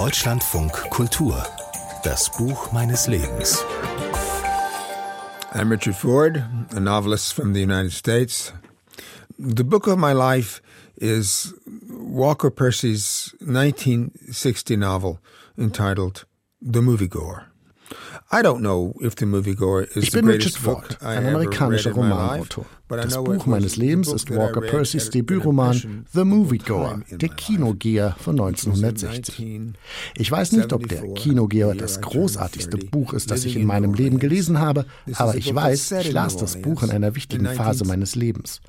Deutschlandfunk Kultur. Das Buch meines Lebens. I'm Richard Ford, a novelist from the United States. The book of my life is Walker Percy's 1960 novel entitled The Moviegoer. I don't know if The Moviegoer is ich bin the greatest Richard Ford, ein amerikanischer Romanautor. Das Buch meines Lebens ist Walker Percys Debütroman The Moviegoer, der Kinogeher von 1960. Ich weiß nicht, ob der Kinogeher das großartigste Buch ist, das ich in meinem Leben gelesen habe, aber ich weiß, ich las das Buch in einer wichtigen Phase meines Lebens.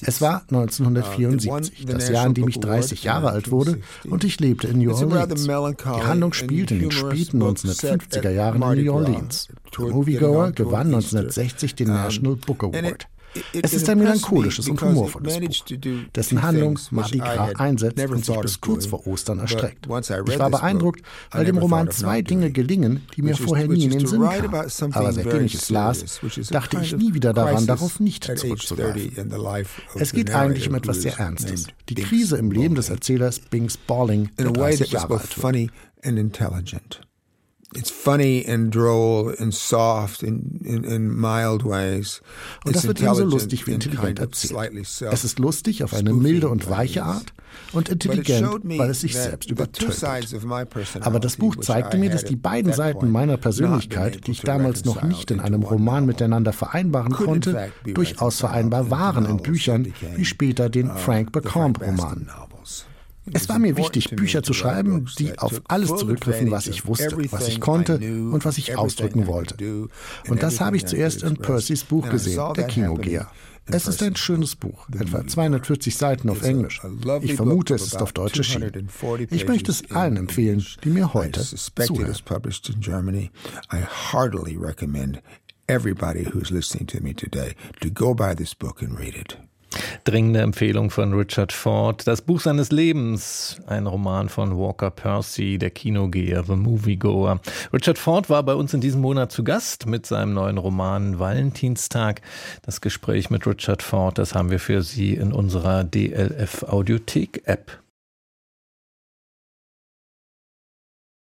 Es war 1974, das Jahr, in dem ich 30 Jahre alt wurde, und ich lebte in New Orleans. Die Handlung spielt in den späten 1950er Jahren in New Orleans. The Moviegoer gewann 1960 den National Book Award. Es ist ein melancholisches und humorvolles Buch, dessen Handlung Mardi Gras einsetzt und sich bis kurz vor Ostern erstreckt. Ich war beeindruckt, weil dem Roman zwei Dinge gelingen, die mir vorher nie in den Sinn kamen. Aber seitdem ich es las, dachte ich nie wieder daran, darauf nicht zurückzugreifen. Es geht eigentlich um etwas sehr Ernstes. Die Krise im Leben des Erzählers Bing Spalling, der 30 Jahre alt wird. It's funny and droll and soft in, in, in mild ways. Und das wird ebenso lustig wie intelligent erzählt. Es ist lustig auf eine milde und weiche Art und intelligent, weil es sich selbst übertönt. Aber das Buch zeigte mir, dass die beiden Seiten meiner Persönlichkeit, die ich damals noch nicht in einem Roman miteinander vereinbaren konnte, durchaus vereinbar waren in Büchern wie später den Frank Bacombe-Roman. Es war mir wichtig, Bücher zu schreiben, die auf alles zurückgriffen, was ich wusste, was ich konnte und was ich ausdrücken wollte. Und das habe ich zuerst in Percys Buch gesehen, Der Kinogeher. Es ist ein schönes Buch, etwa 240 Seiten auf Englisch. Ich vermute, es ist auf Deutsch erschienen. Ich möchte es allen empfehlen, die mir heute zuhören. everybody who's listening to me today to go buy this book and read it. Dringende Empfehlung von Richard Ford. Das Buch seines Lebens, ein Roman von Walker Percy, der Kinogeher, The Moviegoer. Richard Ford war bei uns in diesem Monat zu Gast mit seinem neuen Roman Valentinstag. Das Gespräch mit Richard Ford, das haben wir für Sie in unserer DLF Audiothek App